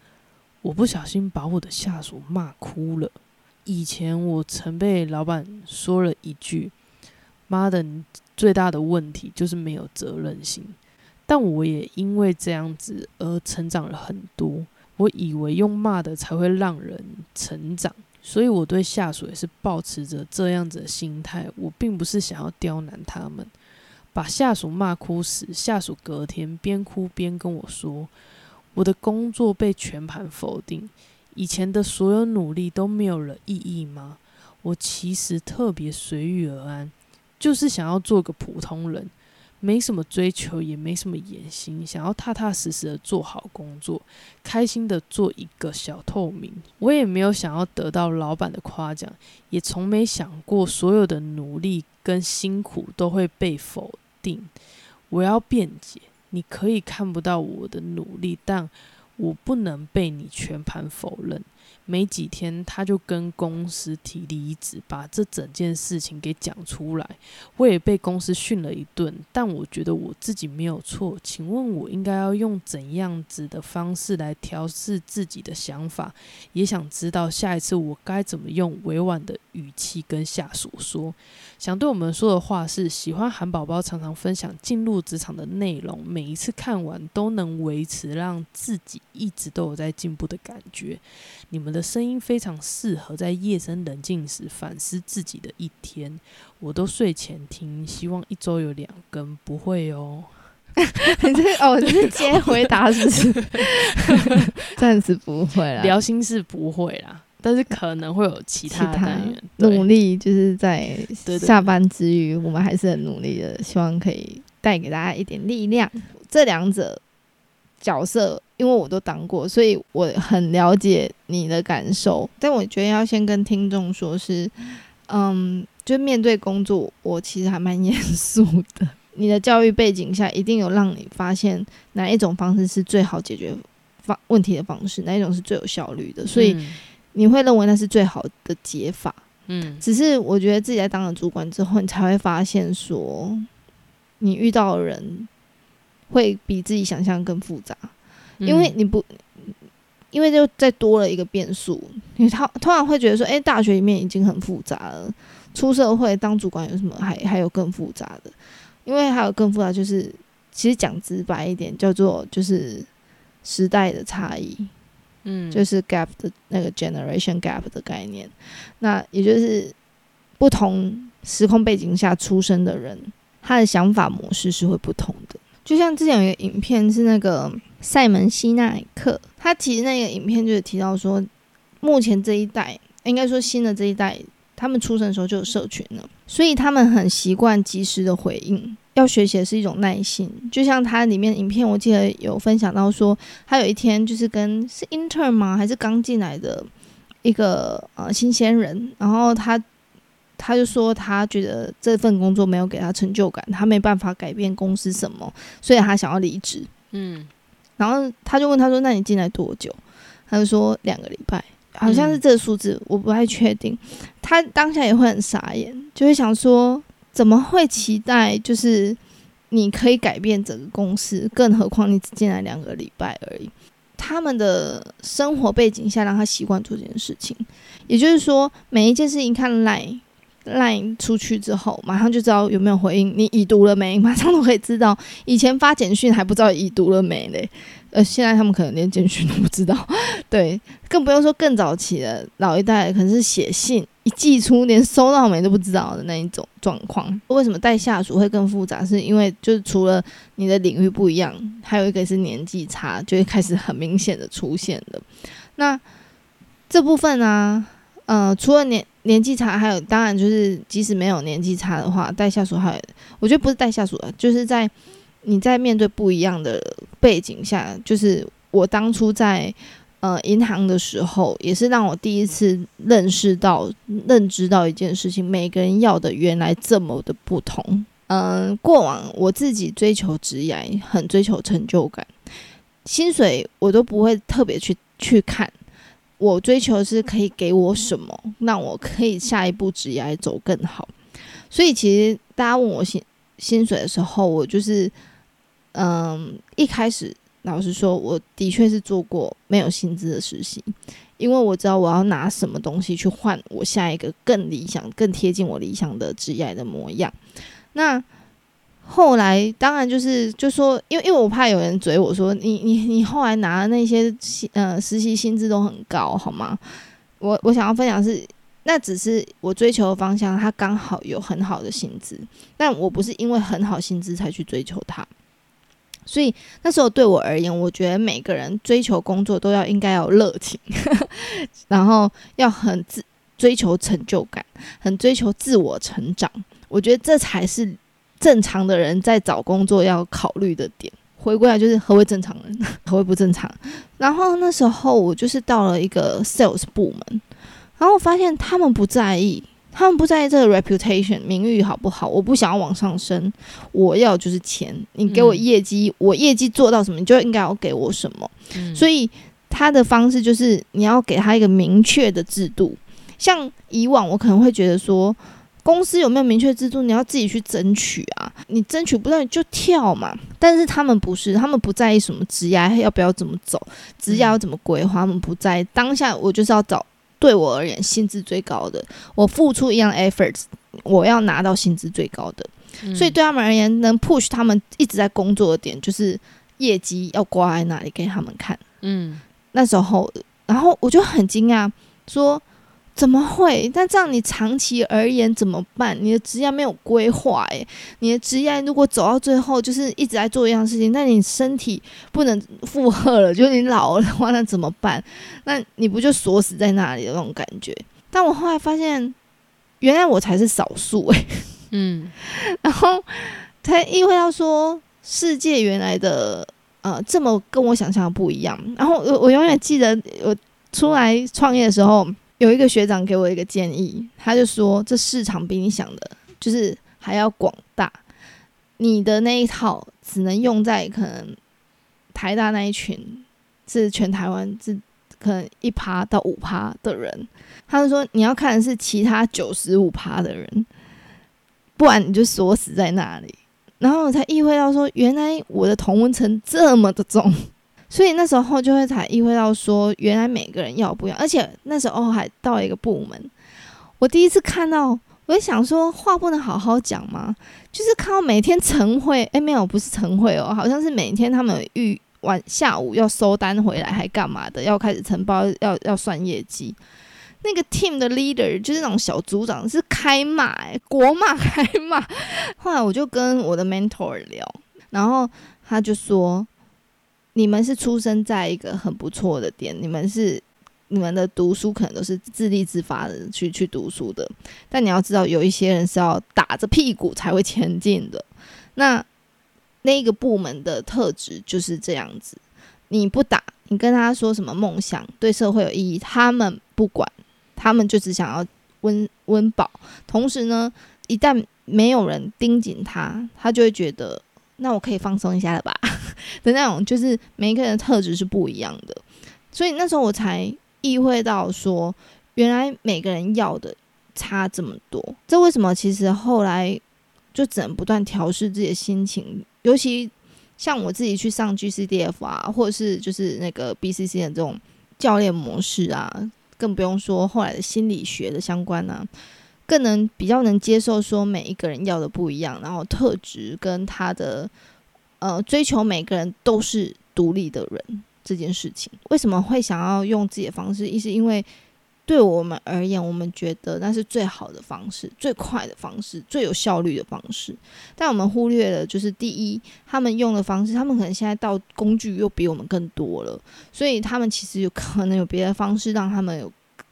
我不小心把我的下属骂哭了。以前我曾被老板说了一句：“妈的，你最大的问题就是没有责任心。”但我也因为这样子而成长了很多。我以为用骂的才会让人成长，所以我对下属也是保持着这样子的心态。我并不是想要刁难他们。把下属骂哭时，下属隔天边哭边跟我说：“我的工作被全盘否定，以前的所有努力都没有了意义吗？”我其实特别随遇而安，就是想要做个普通人。没什么追求，也没什么野心，想要踏踏实实的做好工作，开心的做一个小透明。我也没有想要得到老板的夸奖，也从没想过所有的努力跟辛苦都会被否定。我要辩解，你可以看不到我的努力，但我不能被你全盘否认。没几天，他就跟公司提离职，把这整件事情给讲出来。我也被公司训了一顿，但我觉得我自己没有错。请问，我应该要用怎样子的方式来调试自己的想法？也想知道下一次我该怎么用委婉的语气跟下属说。想对我们说的话是：喜欢韩宝宝常常分享进入职场的内容，每一次看完都能维持让自己一直都有在进步的感觉。你们的声音非常适合在夜深人静时反思自己的一天。我都睡前听，希望一周有两更，不会哦。(laughs) 你这哦，你是接回答是不是？(laughs) 暂时不会啦，聊心事不会啦，但是可能会有其他单元努力，就是在下班之余，我们还是很努力的，希望可以带给大家一点力量。这两者。角色，因为我都当过，所以我很了解你的感受。但我觉得要先跟听众说，是，嗯，就面对工作，我其实还蛮严肃的。(laughs) 你的教育背景下，一定有让你发现哪一种方式是最好解决方问题的方式，哪一种是最有效率的，所以你会认为那是最好的解法。嗯，只是我觉得自己在当了主管之后，你才会发现说，你遇到的人。会比自己想象更复杂，因为你不，因为就再多了一个变数。你他突然会觉得说，哎，大学里面已经很复杂了，出社会当主管有什么还还有更复杂的？因为还有更复杂，就是其实讲直白一点，叫做就是时代的差异，嗯，就是 gap 的那个 generation gap 的概念。那也就是不同时空背景下出生的人，他的想法模式是会不同的。就像之前有一个影片是那个塞门西奈克，他其实那个影片就是提到说，目前这一代应该说新的这一代，他们出生的时候就有社群了，所以他们很习惯及时的回应。要学习的是一种耐心。就像他里面影片，我记得有分享到说，他有一天就是跟是 inter 吗，还是刚进来的一个呃新鲜人，然后他。他就说，他觉得这份工作没有给他成就感，他没办法改变公司什么，所以他想要离职。嗯，然后他就问他说：“那你进来多久？”他就说：“两个礼拜，好像是这个数字，我不太确定。”他当下也会很傻眼，就会想说：“怎么会期待就是你可以改变整个公司？更何况你只进来两个礼拜而已。”他们的生活背景下让他习惯做这件事情，也就是说，每一件事情看来。Line 出去之后，马上就知道有没有回应。你已读了没？(laughs) 马上都可以知道。以前发简讯还不知道已读了没嘞，呃，现在他们可能连简讯都不知道。(laughs) 对，更不用说更早期的老一代，可能是写信一寄出，连收到没都不知道的那一种状况。为什么带下属会更复杂？是因为就是除了你的领域不一样，还有一个是年纪差，就会开始很明显的出现了。那这部分呢？呃，除了年年纪差，还有当然就是即使没有年纪差的话，带下属还，我觉得不是带下属的，就是在你在面对不一样的背景下，就是我当初在呃银行的时候，也是让我第一次认识到、认知到一件事情，每个人要的原来这么的不同。嗯，过往我自己追求职业，很追求成就感，薪水我都不会特别去去看。我追求是可以给我什么，让我可以下一步职业走更好。所以其实大家问我薪薪水的时候，我就是嗯，一开始老实说，我的确是做过没有薪资的实习，因为我知道我要拿什么东西去换我下一个更理想、更贴近我理想的职业的模样。那后来当然就是就说，因为因为我怕有人追我说你你你后来拿的那些薪呃实习薪资都很高好吗？我我想要分享是，那只是我追求的方向，它刚好有很好的薪资，但我不是因为很好薪资才去追求它。所以那时候对我而言，我觉得每个人追求工作都要应该要有热情，(laughs) 然后要很自追求成就感，很追求自我成长。我觉得这才是。正常的人在找工作要考虑的点，回归来就是何为正常人，(laughs) 何为不正常。然后那时候我就是到了一个 sales 部门，然后我发现他们不在意，他们不在意这个 reputation 名誉好不好。我不想要往上升，我要就是钱。你给我业绩，我业绩做到什么，你就应该要给我什么。所以他的方式就是你要给他一个明确的制度。像以往我可能会觉得说。公司有没有明确制度？你要自己去争取啊！你争取不到你就跳嘛。但是他们不是，他们不在意什么职业要不要怎么走，职业要怎么规划，他们不在当下。我就是要找对我而言薪资最高的，我付出一样 efforts，我要拿到薪资最高的。所以对他们而言，能 push 他们一直在工作的点就是业绩要挂在哪里给他们看。嗯，那时候，然后我就很惊讶，说。怎么会？那这样你长期而言怎么办？你的职业没有规划，诶，你的职业如果走到最后就是一直在做一样事情，那你身体不能负荷了，就是你老了的话，那怎么办？那你不就锁死在那里的那种感觉？但我后来发现，原来我才是少数，诶。嗯，(laughs) 然后才意会到说，世界原来的呃这么跟我想象的不一样。然后我我永远记得我出来创业的时候。有一个学长给我一个建议，他就说：“这市场比你想的，就是还要广大。你的那一套只能用在可能台大那一群，是全台湾是可能一趴到五趴的人。他就说你要看的是其他九十五趴的人，不然你就锁死在那里。然后我才意会到说，原来我的同温层这么的重。”所以那时候就会才意会到说，原来每个人要不一样，而且那时候还到一个部门，我第一次看到，我就想说话不能好好讲吗？就是看到每天晨会，哎，没有，不是晨会哦，好像是每天他们预晚下午要收单回来，还干嘛的？要开始承包，要要算业绩。那个 team 的 leader 就是那种小组长，是开骂，国骂开骂。后来我就跟我的 mentor 聊，然后他就说。你们是出生在一个很不错的点，你们是你们的读书可能都是自立自发的去去读书的，但你要知道，有一些人是要打着屁股才会前进的。那那个部门的特质就是这样子，你不打，你跟他说什么梦想对社会有意义，他们不管，他们就只想要温温饱。同时呢，一旦没有人盯紧他，他就会觉得。那我可以放松一下了吧？(laughs) 的那种，就是每一个人的特质是不一样的，所以那时候我才意会到说，原来每个人要的差这么多。这为什么？其实后来就只能不断调试自己的心情，尤其像我自己去上 GCDF 啊，或者是就是那个 BCC 的这种教练模式啊，更不用说后来的心理学的相关啊。更能比较能接受说每一个人要的不一样，然后特质跟他的呃追求，每个人都是独立的人这件事情，为什么会想要用自己的方式？一是因为对我们而言，我们觉得那是最好的方式、最快的方式、最有效率的方式。但我们忽略了，就是第一，他们用的方式，他们可能现在到工具又比我们更多了，所以他们其实有可能有别的方式让他们有。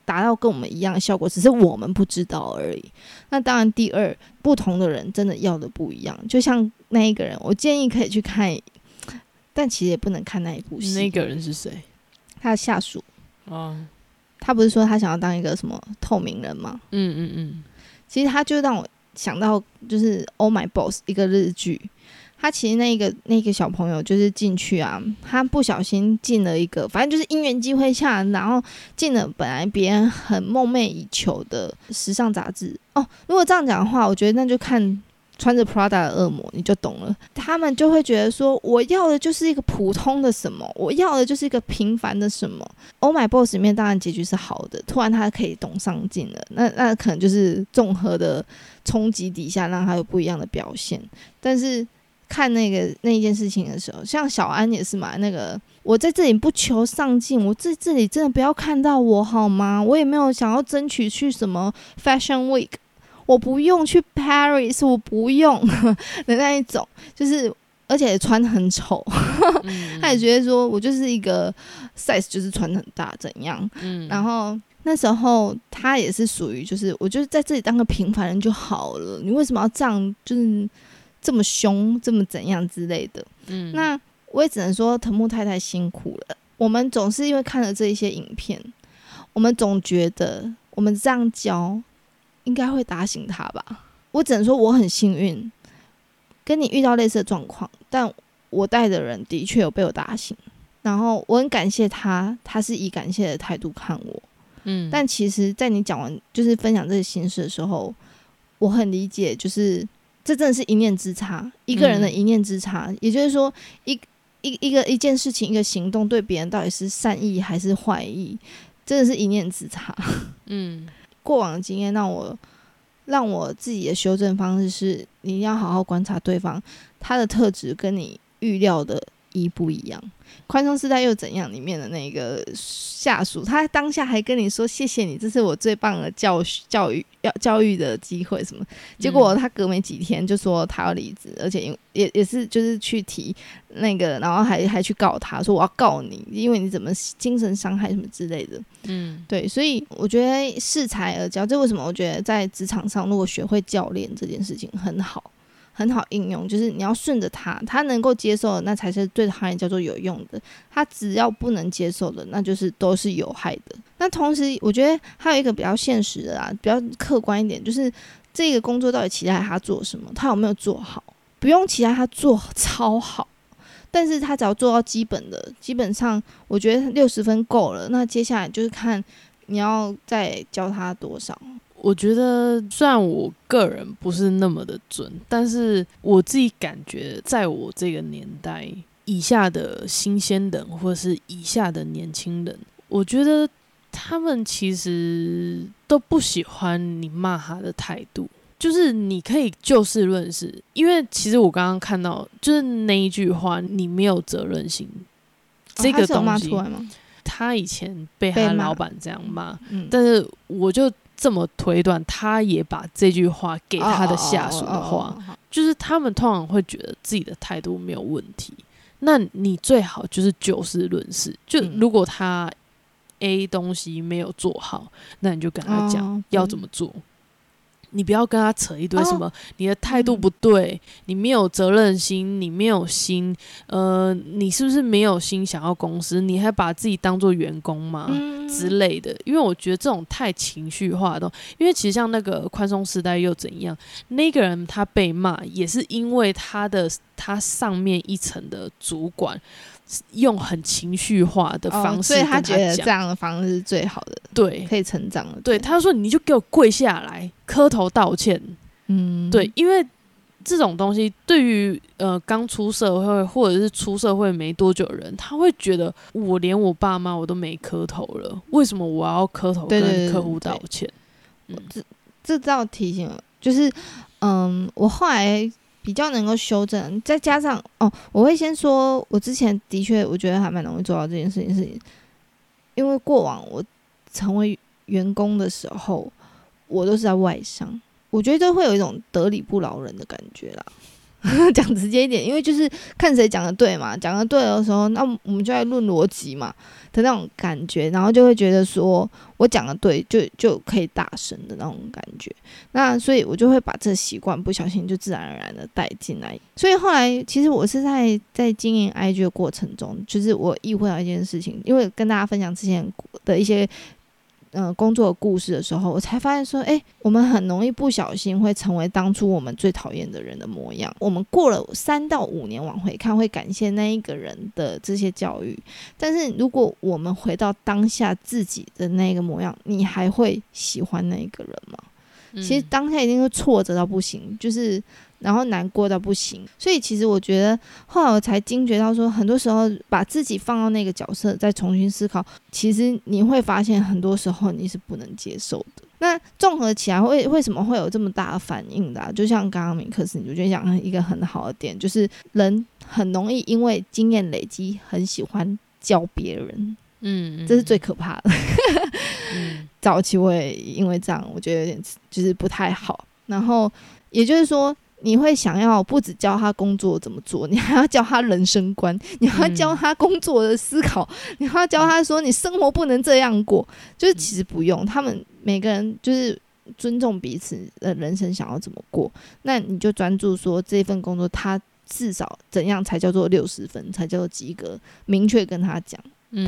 达到跟我们一样的效果，只是我们不知道而已。那当然，第二，不同的人真的要的不一样。就像那一个人，我建议可以去看，但其实也不能看那一部戏。那个人是谁？他的下属啊。他不是说他想要当一个什么透明人吗？嗯嗯嗯。其实他就让我想到，就是《Oh My Boss》一个日剧。他其实那个那个小朋友就是进去啊，他不小心进了一个，反正就是因缘机会下，然后进了本来别人很梦寐以求的时尚杂志。哦，如果这样讲的话，我觉得那就看。穿着 Prada 的恶魔，你就懂了。他们就会觉得说，我要的就是一个普通的什么，我要的就是一个平凡的什么。Oh my boss 里面当然结局是好的，突然他可以懂上进了，那那可能就是综合的冲击底下，让他有不一样的表现。但是看那个那一件事情的时候，像小安也是嘛，那个我在这里不求上进，我在这里真的不要看到我好吗？我也没有想要争取去什么 Fashion Week。我不用去 Paris，我不用的那一种，就是而且穿很丑，(laughs) 他也觉得说我就是一个 size，就是穿很大怎样？嗯，然后那时候他也是属于就是我就是在这里当个平凡人就好了，你为什么要这样？就是这么凶，这么怎样之类的？嗯，那我也只能说藤木太太辛苦了。我们总是因为看了这一些影片，我们总觉得我们这样教。应该会打醒他吧。我只能说我很幸运，跟你遇到类似的状况，但我带的人的确有被我打醒。然后我很感谢他，他是以感谢的态度看我。嗯，但其实，在你讲完就是分享这些心事的时候，我很理解，就是这真的是一念之差，一个人的一念之差。也就是说，一一一个一件事情，一个行动，对别人到底是善意还是坏意，真的是一念之差。嗯。(laughs) 过往的经验让我让我自己的修正方式是，你要好好观察对方，他的特质跟你预料的。一不一样，宽松时代又怎样？里面的那个下属，他当下还跟你说：“谢谢你，这是我最棒的教教育要教育的机会。”什么？结果他隔没几天就说他要离职，而且也也是就是去提那个，然后还还去告他说：“我要告你，因为你怎么精神伤害什么之类的。”嗯，对，所以我觉得恃才而教，这为什么？我觉得在职场上，如果学会教练这件事情很好。很好应用，就是你要顺着他，他能够接受的，那才是对他人叫做有用的。他只要不能接受的，那就是都是有害的。那同时，我觉得还有一个比较现实的啊，比较客观一点，就是这个工作到底期待他做什么，他有没有做好？不用期待他做超好，但是他只要做到基本的，基本上我觉得六十分够了。那接下来就是看你要再教他多少。我觉得，虽然我个人不是那么的准，但是我自己感觉，在我这个年代以下的新鲜人，或者是以下的年轻人，我觉得他们其实都不喜欢你骂他的态度。就是你可以就事论事，因为其实我刚刚看到，就是那一句话，你没有责任心，这个东西，他以前被他老板这样骂，但是我就。这么推断，他也把这句话给他的下属的话，就是他们通常会觉得自己的态度没有问题。那你最好就是就事论事，就如果他 A 东西没有做好，那你就跟他讲要怎么做。你不要跟他扯一堆什么，你的态度不对，你没有责任心，你没有心，呃，你是不是没有心想要公司？你还把自己当做员工吗？之类的？因为我觉得这种太情绪化的，因为其实像那个宽松时代又怎样？那个人他被骂也是因为他的他上面一层的主管。用很情绪化的方式，所以他觉得这样的方式是最好的，对，可以成长的。对，他说：“你就给我跪下来，磕头道歉。”嗯，对，因为这种东西对于呃刚出社会或者是出社会没多久的人，他会觉得我连我爸妈我都没磕头了，为什么我要磕头跟客户道歉？这这倒提醒，就是嗯，我后来。比较能够修正，再加上哦，我会先说，我之前的确我觉得还蛮容易做到这件事情，是因为过往我成为员工的时候，我都是在外商，我觉得会有一种得理不饶人的感觉啦。(laughs) 讲直接一点，因为就是看谁讲的对嘛，讲的对的时候，那我们就在论逻辑嘛的那种感觉，然后就会觉得说我讲的对，就就可以大声的那种感觉。那所以我就会把这习惯不小心就自然而然的带进来。所以后来其实我是在在经营 IG 的过程中，就是我意会到一件事情，因为跟大家分享之前的一些。嗯，工作故事的时候，我才发现说，哎，我们很容易不小心会成为当初我们最讨厌的人的模样。我们过了三到五年往回看，会感谢那一个人的这些教育。但是，如果我们回到当下自己的那个模样，你还会喜欢那一个人吗？其实当下一定会挫折到不行，就是。然后难过到不行，所以其实我觉得后来我才惊觉到，说很多时候把自己放到那个角色再重新思考，其实你会发现很多时候你是不能接受的。那综合起来，为为什么会有这么大的反应的？就像刚刚米克斯，你就觉得讲一个很好的点，就是人很容易因为经验累积，很喜欢教别人，嗯，这是最可怕的。(laughs) 早期我也因为这样，我觉得有点就是不太好。然后也就是说。你会想要不止教他工作怎么做，(laughs) 你还要教他人生观，你还要教他工作的思考，你还要教他说你生活不能这样过。就是其实不用，他们每个人就是尊重彼此的人生想要怎么过，那你就专注说这份工作他至少怎样才叫做六十分，才叫做及格，明确跟他讲，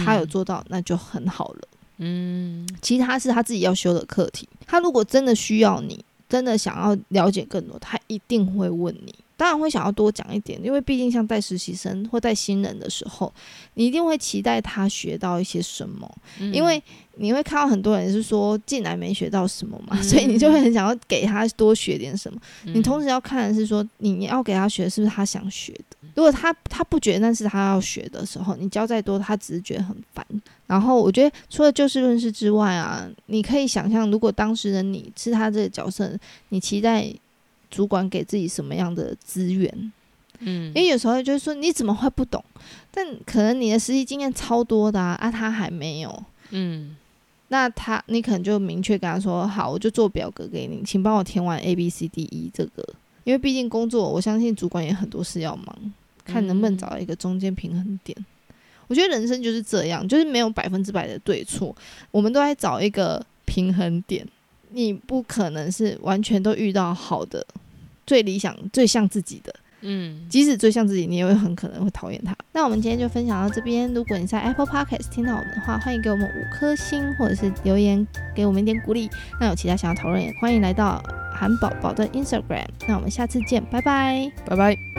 他有做到那就很好了。嗯，其他是他自己要修的课题。他如果真的需要你。真的想要了解更多，他一定会问你。当然会想要多讲一点，因为毕竟像带实习生或带新人的时候，你一定会期待他学到一些什么。因为你会看到很多人是说进来没学到什么嘛，所以你就会很想要给他多学点什么。你同时要看的是说，你要给他学是不是他想学的。如果他他不觉得那是他要学的时候，你教再多，他只是觉得很烦。然后我觉得除了就事论事之外啊，你可以想象，如果当时的你是他这个角色，你期待主管给自己什么样的资源？嗯，因为有时候就是说你怎么会不懂？但可能你的实习经验超多的啊，啊他还没有。嗯，那他你可能就明确跟他说，好，我就做表格给你，请帮我填完 A B C D E 这个，因为毕竟工作，我相信主管也很多事要忙。看能不能找到一个中间平衡点。我觉得人生就是这样，就是没有百分之百的对错，我们都在找一个平衡点。你不可能是完全都遇到好的、最理想、最像自己的。嗯，即使最像自己，你也会很可能会讨厌他。那我们今天就分享到这边。如果你在 Apple Podcast 听到我们的话，欢迎给我们五颗星，或者是留言给我们一点鼓励。那有其他想要讨论，也欢迎来到韩宝宝的 Instagram。那我们下次见，拜拜，拜拜。